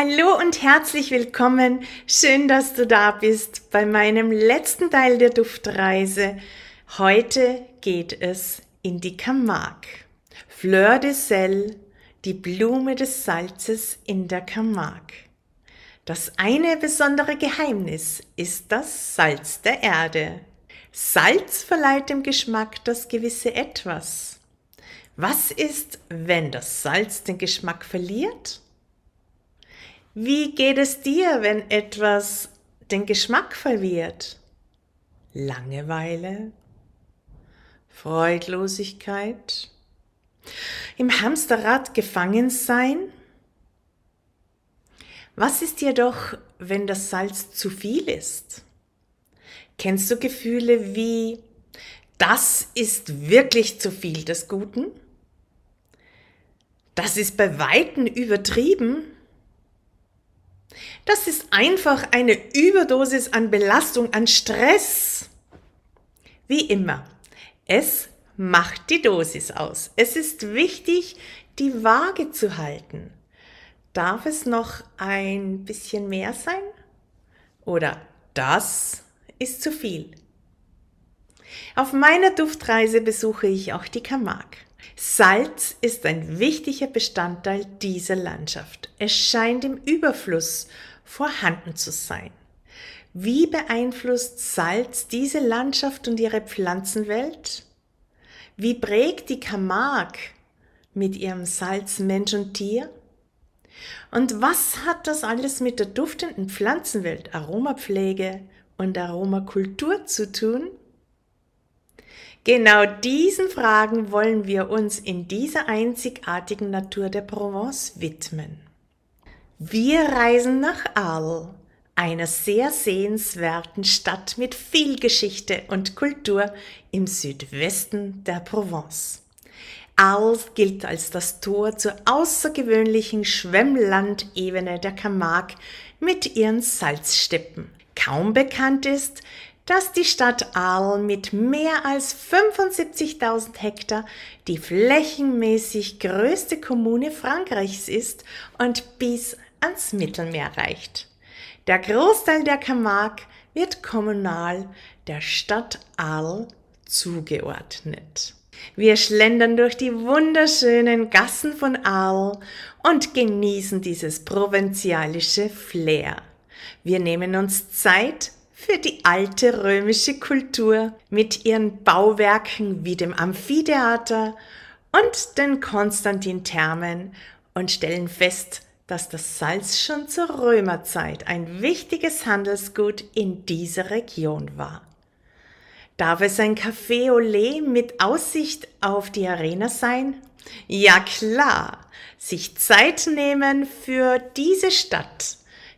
Hallo und herzlich willkommen. Schön, dass du da bist bei meinem letzten Teil der Duftreise. Heute geht es in die Camargue. Fleur de Sel, die Blume des Salzes in der Camargue. Das eine besondere Geheimnis ist das Salz der Erde. Salz verleiht dem Geschmack das gewisse Etwas. Was ist, wenn das Salz den Geschmack verliert? Wie geht es dir, wenn etwas den Geschmack verliert? Langeweile? Freudlosigkeit? Im Hamsterrad gefangen sein? Was ist jedoch, wenn das Salz zu viel ist? Kennst du Gefühle wie das ist wirklich zu viel des Guten? Das ist bei Weitem übertrieben? Das ist einfach eine Überdosis an Belastung, an Stress. Wie immer, es macht die Dosis aus. Es ist wichtig, die Waage zu halten. Darf es noch ein bisschen mehr sein? Oder das ist zu viel? Auf meiner Duftreise besuche ich auch die Camargue. Salz ist ein wichtiger Bestandteil dieser Landschaft. Es scheint im Überfluss vorhanden zu sein. Wie beeinflusst Salz diese Landschaft und ihre Pflanzenwelt? Wie prägt die Camargue mit ihrem Salz Mensch und Tier? Und was hat das alles mit der duftenden Pflanzenwelt, Aromapflege und Aromakultur zu tun? Genau diesen Fragen wollen wir uns in dieser einzigartigen Natur der Provence widmen. Wir reisen nach Arles, einer sehr sehenswerten Stadt mit viel Geschichte und Kultur im Südwesten der Provence. Arles gilt als das Tor zur außergewöhnlichen Schwemmlandebene der Camargue mit ihren Salzsteppen. Kaum bekannt ist, dass die Stadt Arles mit mehr als 75.000 Hektar die flächenmäßig größte Kommune Frankreichs ist und bis ans Mittelmeer reicht. Der Großteil der Camargue wird kommunal der Stadt Arles zugeordnet. Wir schlendern durch die wunderschönen Gassen von Arles und genießen dieses provinzialische Flair. Wir nehmen uns Zeit für die alte römische Kultur mit ihren Bauwerken wie dem Amphitheater und den Konstantin-Thermen und stellen fest, dass das Salz schon zur Römerzeit ein wichtiges Handelsgut in dieser Region war. Darf es ein Café lait mit Aussicht auf die Arena sein? Ja klar, sich Zeit nehmen für diese Stadt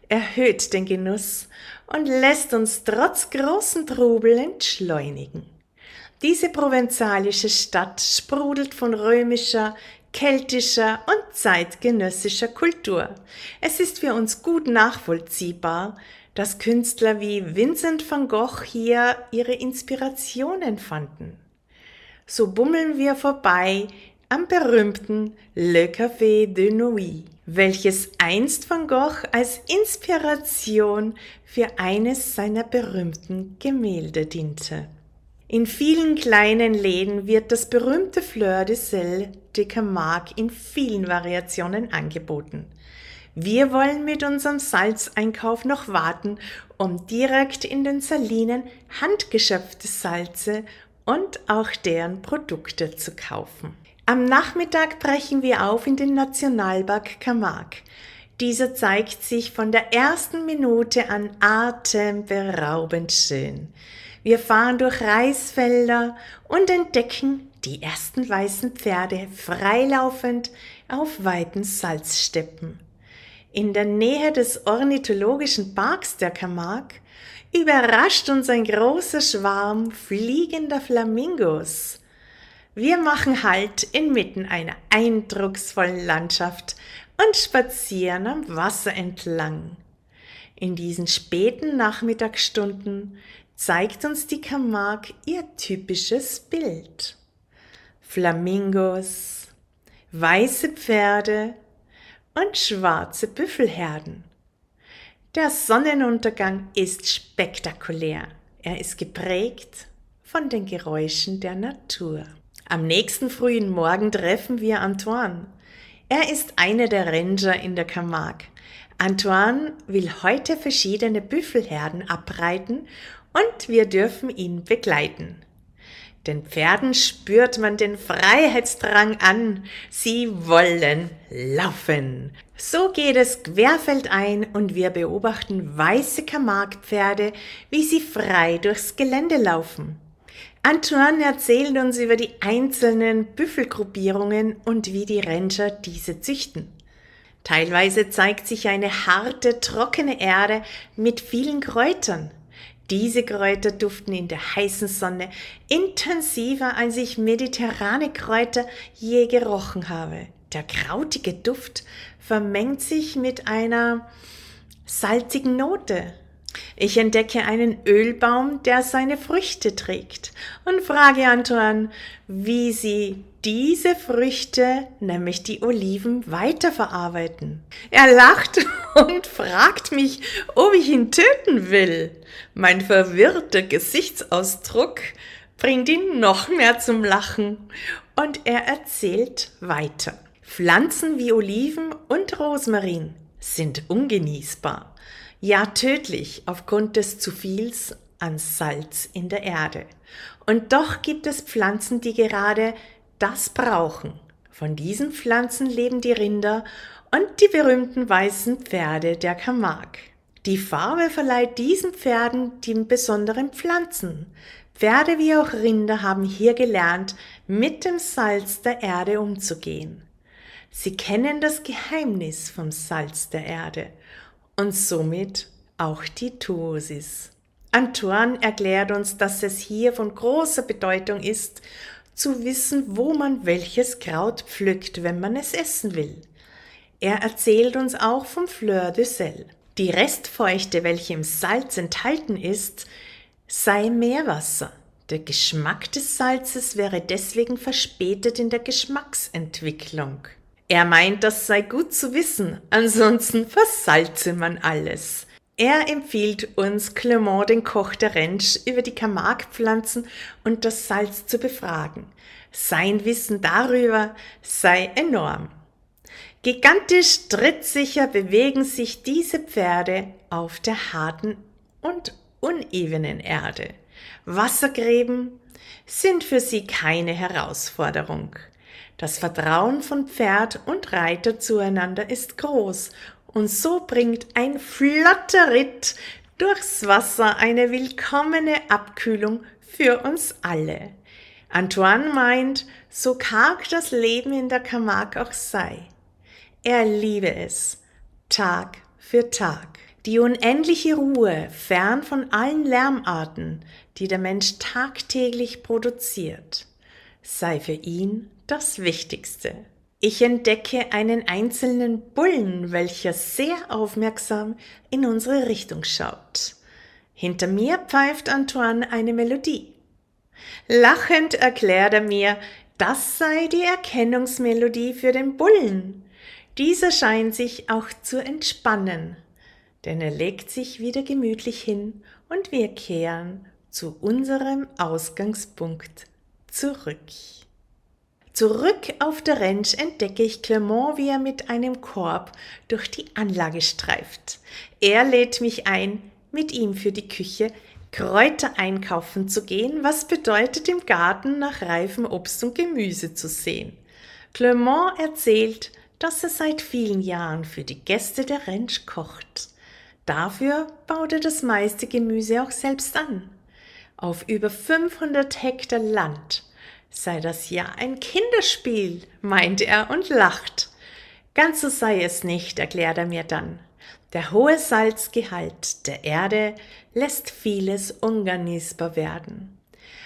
erhöht den Genuss und lässt uns trotz großen Trubel entschleunigen. Diese provenzalische Stadt sprudelt von römischer, keltischer und zeitgenössischer Kultur. Es ist für uns gut nachvollziehbar, dass Künstler wie Vincent van Gogh hier ihre Inspirationen fanden. So bummeln wir vorbei am berühmten Le Café de Nuit, welches einst van Gogh als Inspiration für eines seiner berühmten Gemälde diente. In vielen kleinen Läden wird das berühmte Fleur de Sel de Camargue in vielen Variationen angeboten. Wir wollen mit unserem Salzeinkauf noch warten, um direkt in den Salinen handgeschöpfte Salze und auch deren Produkte zu kaufen. Am Nachmittag brechen wir auf in den Nationalpark Camargue. Dieser zeigt sich von der ersten Minute an atemberaubend schön. Wir fahren durch Reisfelder und entdecken die ersten weißen Pferde freilaufend auf weiten Salzsteppen. In der Nähe des ornithologischen Parks der Camargue überrascht uns ein großer Schwarm fliegender Flamingos. Wir machen Halt inmitten einer eindrucksvollen Landschaft und spazieren am Wasser entlang. In diesen späten Nachmittagsstunden zeigt uns die Camargue ihr typisches Bild. Flamingos, weiße Pferde und schwarze Büffelherden. Der Sonnenuntergang ist spektakulär. Er ist geprägt von den Geräuschen der Natur. Am nächsten frühen Morgen treffen wir Antoine. Er ist einer der Ranger in der Camargue. Antoine will heute verschiedene Büffelherden abreiten und wir dürfen ihn begleiten. Den Pferden spürt man den Freiheitsdrang an. Sie wollen laufen. So geht es querfeldein und wir beobachten weiße Camargue-Pferde, wie sie frei durchs Gelände laufen. Antoine erzählt uns über die einzelnen Büffelgruppierungen und wie die Ranger diese züchten. Teilweise zeigt sich eine harte, trockene Erde mit vielen Kräutern. Diese Kräuter duften in der heißen Sonne intensiver, als ich mediterrane Kräuter je gerochen habe. Der krautige Duft vermengt sich mit einer salzigen Note. Ich entdecke einen Ölbaum, der seine Früchte trägt und frage Antoine, wie sie diese Früchte, nämlich die Oliven, weiterverarbeiten. Er lacht und fragt mich, ob ich ihn töten will. Mein verwirrter Gesichtsausdruck bringt ihn noch mehr zum Lachen und er erzählt weiter. Pflanzen wie Oliven und Rosmarin sind ungenießbar, ja tödlich aufgrund des zu viels an Salz in der Erde. Und doch gibt es Pflanzen, die gerade das brauchen. Von diesen Pflanzen leben die Rinder und die berühmten weißen Pferde der Camargue. Die Farbe verleiht diesen Pferden die besonderen Pflanzen. Pferde wie auch Rinder haben hier gelernt, mit dem Salz der Erde umzugehen. Sie kennen das Geheimnis vom Salz der Erde und somit auch die Tuosis. Antoine erklärt uns, dass es hier von großer Bedeutung ist, zu wissen, wo man welches Kraut pflückt, wenn man es essen will. Er erzählt uns auch vom Fleur de Sel. Die Restfeuchte, welche im Salz enthalten ist, sei Meerwasser. Der Geschmack des Salzes wäre deswegen verspätet in der Geschmacksentwicklung. Er meint, das sei gut zu wissen, ansonsten versalze man alles. Er empfiehlt uns, Clement, den Koch der Rentsch, über die Camargue-Pflanzen und das Salz zu befragen. Sein Wissen darüber sei enorm. Gigantisch trittsicher bewegen sich diese Pferde auf der harten und unebenen Erde. Wassergräben sind für sie keine Herausforderung. Das Vertrauen von Pferd und Reiter zueinander ist groß und so bringt ein flotter Ritt durchs Wasser eine willkommene Abkühlung für uns alle. Antoine meint, so karg das Leben in der Camargue auch sei. Er liebe es, Tag für Tag. Die unendliche Ruhe fern von allen Lärmarten, die der Mensch tagtäglich produziert, sei für ihn das Wichtigste. Ich entdecke einen einzelnen Bullen, welcher sehr aufmerksam in unsere Richtung schaut. Hinter mir pfeift Antoine eine Melodie. Lachend erklärt er mir, das sei die Erkennungsmelodie für den Bullen. Dieser scheint sich auch zu entspannen, denn er legt sich wieder gemütlich hin und wir kehren zu unserem Ausgangspunkt zurück. Zurück auf der Ranch entdecke ich Clement, wie er mit einem Korb durch die Anlage streift. Er lädt mich ein, mit ihm für die Küche Kräuter einkaufen zu gehen, was bedeutet im Garten nach reifem Obst und Gemüse zu sehen. Clement erzählt, dass er seit vielen Jahren für die Gäste der Ranch kocht. Dafür baut er das meiste Gemüse auch selbst an. Auf über 500 Hektar Land sei das ja ein Kinderspiel, meint er und lacht. Ganz so sei es nicht, erklärt er mir dann. Der hohe Salzgehalt der Erde lässt vieles ungenießbar werden.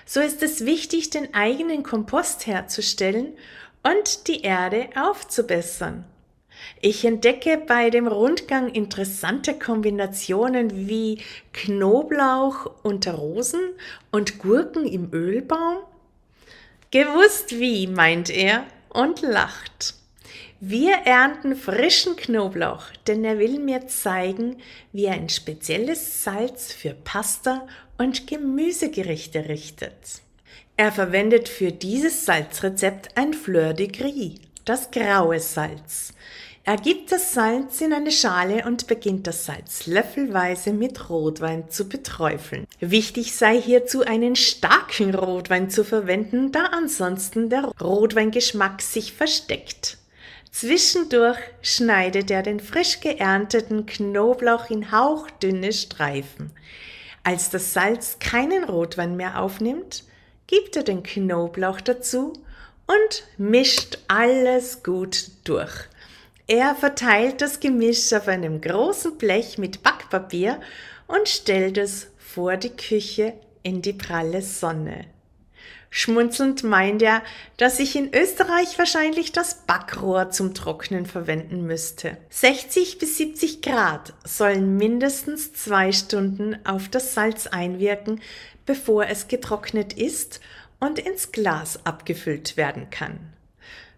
So ist es wichtig, den eigenen Kompost herzustellen und die Erde aufzubessern. Ich entdecke bei dem Rundgang interessante Kombinationen wie Knoblauch unter Rosen und Gurken im Ölbaum Gewusst wie, meint er und lacht. Wir ernten frischen Knoblauch, denn er will mir zeigen, wie er ein spezielles Salz für Pasta und Gemüsegerichte richtet. Er verwendet für dieses Salzrezept ein Fleur de Gris, das graue Salz. Er gibt das Salz in eine Schale und beginnt das Salz löffelweise mit Rotwein zu beträufeln. Wichtig sei hierzu einen starken Rotwein zu verwenden, da ansonsten der Rotweingeschmack sich versteckt. Zwischendurch schneidet er den frisch geernteten Knoblauch in hauchdünne Streifen. Als das Salz keinen Rotwein mehr aufnimmt, gibt er den Knoblauch dazu und mischt alles gut durch. Er verteilt das Gemisch auf einem großen Blech mit Backpapier und stellt es vor die Küche in die pralle Sonne. Schmunzelnd meint er, dass ich in Österreich wahrscheinlich das Backrohr zum Trocknen verwenden müsste. 60 bis 70 Grad sollen mindestens zwei Stunden auf das Salz einwirken, bevor es getrocknet ist und ins Glas abgefüllt werden kann.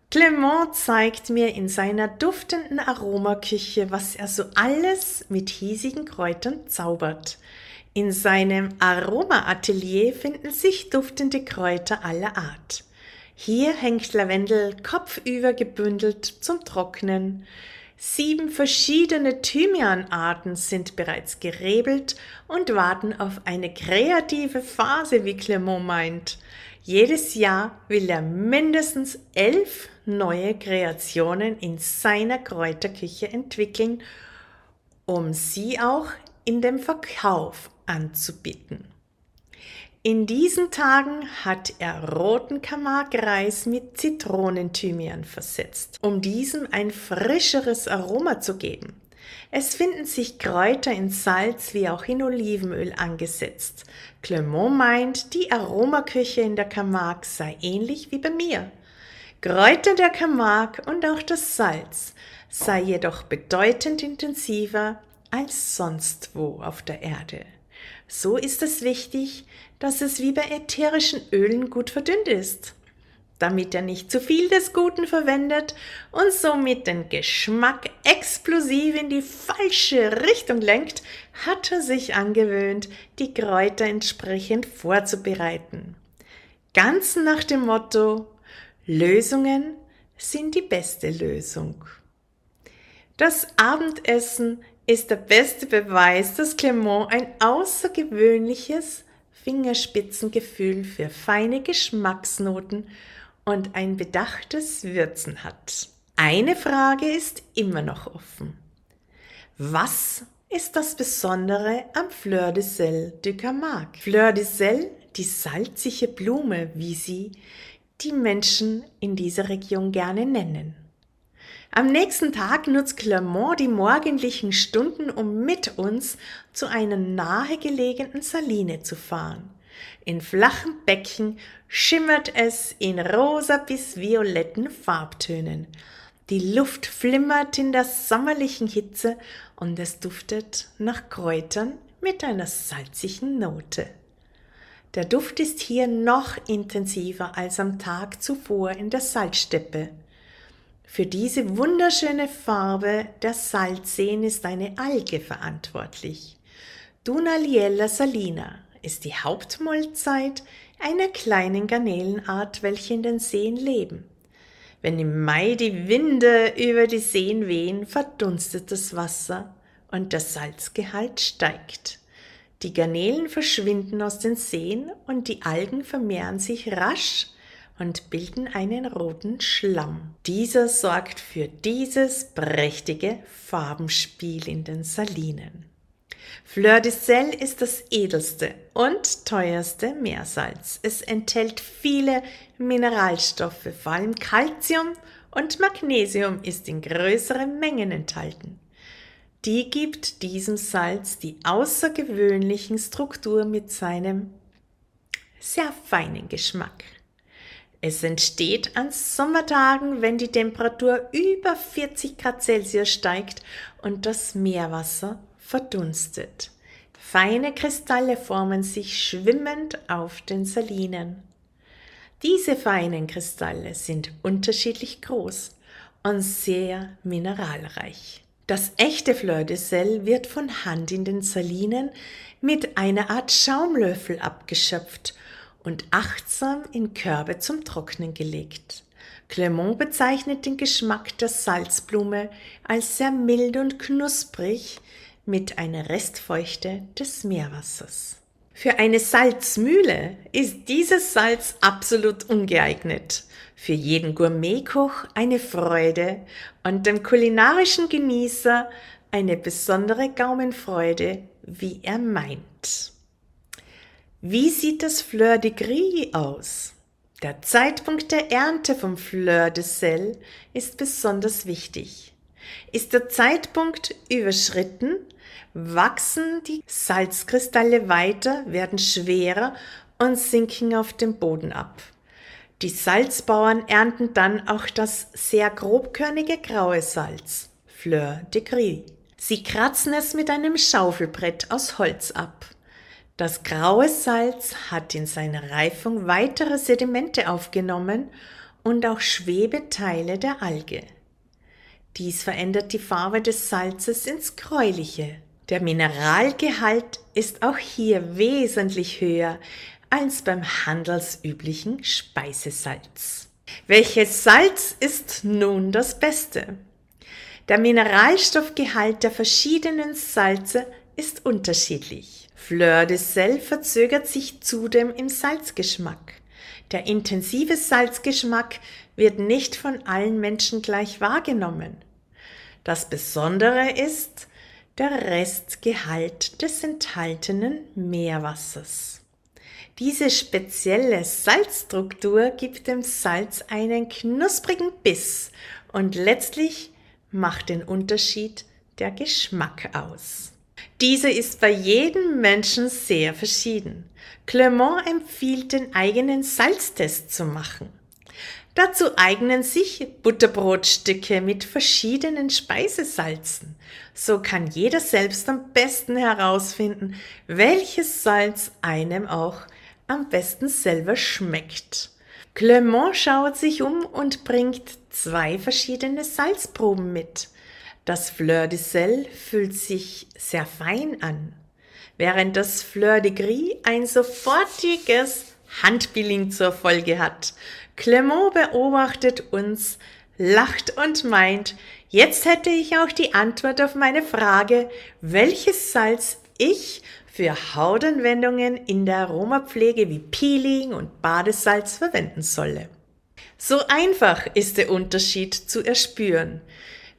Clement zeigt mir in seiner duftenden Aromaküche, was er so alles mit hiesigen Kräutern zaubert. In seinem Aromaatelier finden sich duftende Kräuter aller Art. Hier hängt Lavendel kopfüber gebündelt zum Trocknen. Sieben verschiedene Thymianarten sind bereits gerebelt und warten auf eine kreative Phase, wie Clement meint. Jedes Jahr will er mindestens elf neue Kreationen in seiner Kräuterküche entwickeln, um sie auch in dem Verkauf anzubieten. In diesen Tagen hat er roten Camargue-Reis mit Zitronenthymian versetzt, um diesem ein frischeres Aroma zu geben. Es finden sich Kräuter in Salz wie auch in Olivenöl angesetzt. Clement meint, die Aromaküche in der Camargue sei ähnlich wie bei mir. Kräuter der Camargue und auch das Salz sei jedoch bedeutend intensiver als sonst wo auf der Erde. So ist es wichtig, dass es wie bei ätherischen Ölen gut verdünnt ist damit er nicht zu viel des Guten verwendet und somit den Geschmack explosiv in die falsche Richtung lenkt, hat er sich angewöhnt, die Kräuter entsprechend vorzubereiten. Ganz nach dem Motto Lösungen sind die beste Lösung. Das Abendessen ist der beste Beweis, dass Clement ein außergewöhnliches Fingerspitzengefühl für feine Geschmacksnoten und ein bedachtes Würzen hat. Eine Frage ist immer noch offen. Was ist das Besondere am Fleur de Sel de Camargue? Fleur de Sel, die salzige Blume, wie sie die Menschen in dieser Region gerne nennen. Am nächsten Tag nutzt Clermont die morgendlichen Stunden, um mit uns zu einer nahegelegenen Saline zu fahren. In flachen Becken schimmert es in rosa bis violetten Farbtönen. Die Luft flimmert in der sommerlichen Hitze und es duftet nach Kräutern mit einer salzigen Note. Der Duft ist hier noch intensiver als am Tag zuvor in der Salzsteppe. Für diese wunderschöne Farbe der Salzseen ist eine Alge verantwortlich. Dunaliella salina ist die Hauptmahlzeit einer kleinen Garnelenart, welche in den Seen leben. Wenn im Mai die Winde über die Seen wehen, verdunstet das Wasser und der Salzgehalt steigt. Die Garnelen verschwinden aus den Seen und die Algen vermehren sich rasch und bilden einen roten Schlamm. Dieser sorgt für dieses prächtige Farbenspiel in den Salinen. Fleur de Sel ist das edelste und teuerste Meersalz. Es enthält viele Mineralstoffe, vor allem Calcium und Magnesium ist in größeren Mengen enthalten. Die gibt diesem Salz die außergewöhnlichen Struktur mit seinem sehr feinen Geschmack. Es entsteht an Sommertagen, wenn die Temperatur über 40 Grad Celsius steigt und das Meerwasser verdunstet. Feine Kristalle formen sich schwimmend auf den Salinen. Diese feinen Kristalle sind unterschiedlich groß und sehr mineralreich. Das echte Fleur de Sel wird von Hand in den Salinen mit einer Art Schaumlöffel abgeschöpft und achtsam in Körbe zum Trocknen gelegt. Clement bezeichnet den Geschmack der Salzblume als sehr mild und knusprig mit einer Restfeuchte des Meerwassers. Für eine Salzmühle ist dieses Salz absolut ungeeignet. Für jeden Gourmetkoch eine Freude und dem kulinarischen Genießer eine besondere Gaumenfreude, wie er meint. Wie sieht das Fleur de Gris aus? Der Zeitpunkt der Ernte vom Fleur de Sel ist besonders wichtig. Ist der Zeitpunkt überschritten, wachsen die Salzkristalle weiter, werden schwerer und sinken auf dem Boden ab. Die Salzbauern ernten dann auch das sehr grobkörnige graue Salz, Fleur de Gris. Sie kratzen es mit einem Schaufelbrett aus Holz ab. Das graue Salz hat in seiner Reifung weitere Sedimente aufgenommen und auch Schwebeteile der Alge. Dies verändert die Farbe des Salzes ins Gräuliche. Der Mineralgehalt ist auch hier wesentlich höher als beim handelsüblichen Speisesalz. Welches Salz ist nun das Beste? Der Mineralstoffgehalt der verschiedenen Salze ist unterschiedlich. Fleur de Sel verzögert sich zudem im Salzgeschmack. Der intensive Salzgeschmack wird nicht von allen Menschen gleich wahrgenommen. Das Besondere ist, der Restgehalt des enthaltenen Meerwassers. Diese spezielle Salzstruktur gibt dem Salz einen knusprigen Biss und letztlich macht den Unterschied der Geschmack aus. Diese ist bei jedem Menschen sehr verschieden. Clement empfiehlt den eigenen Salztest zu machen. Dazu eignen sich Butterbrotstücke mit verschiedenen Speisesalzen. So kann jeder selbst am besten herausfinden, welches Salz einem auch am besten selber schmeckt. Clement schaut sich um und bringt zwei verschiedene Salzproben mit. Das Fleur de Sel fühlt sich sehr fein an, während das Fleur de Gris ein sofortiges Handbilling zur Folge hat. Clement beobachtet uns, lacht und meint, jetzt hätte ich auch die Antwort auf meine Frage, welches Salz ich für Hautanwendungen in der Aromapflege wie Peeling und Badesalz verwenden solle. So einfach ist der Unterschied zu erspüren.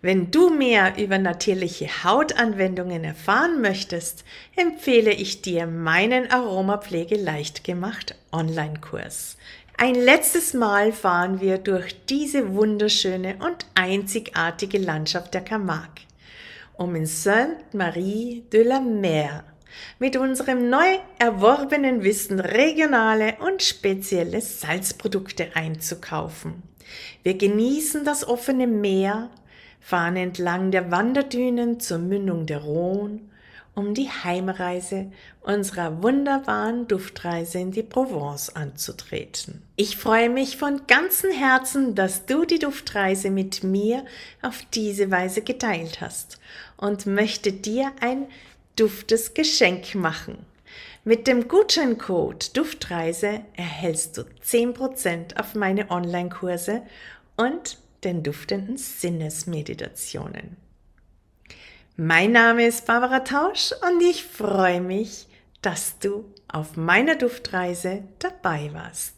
Wenn du mehr über natürliche Hautanwendungen erfahren möchtest, empfehle ich dir meinen Aromapflege leicht gemacht Online-Kurs. Ein letztes Mal fahren wir durch diese wunderschöne und einzigartige Landschaft der Camargue, um in Sainte-Marie de la Mer mit unserem neu erworbenen Wissen regionale und spezielle Salzprodukte einzukaufen. Wir genießen das offene Meer, fahren entlang der Wanderdünen zur Mündung der Rhone um die Heimreise unserer wunderbaren Duftreise in die Provence anzutreten. Ich freue mich von ganzem Herzen, dass du die Duftreise mit mir auf diese Weise geteilt hast und möchte dir ein duftes Geschenk machen. Mit dem Gutscheincode Duftreise erhältst du 10% auf meine Online-Kurse und den duftenden Sinnesmeditationen. Mein Name ist Barbara Tausch und ich freue mich, dass du auf meiner Duftreise dabei warst.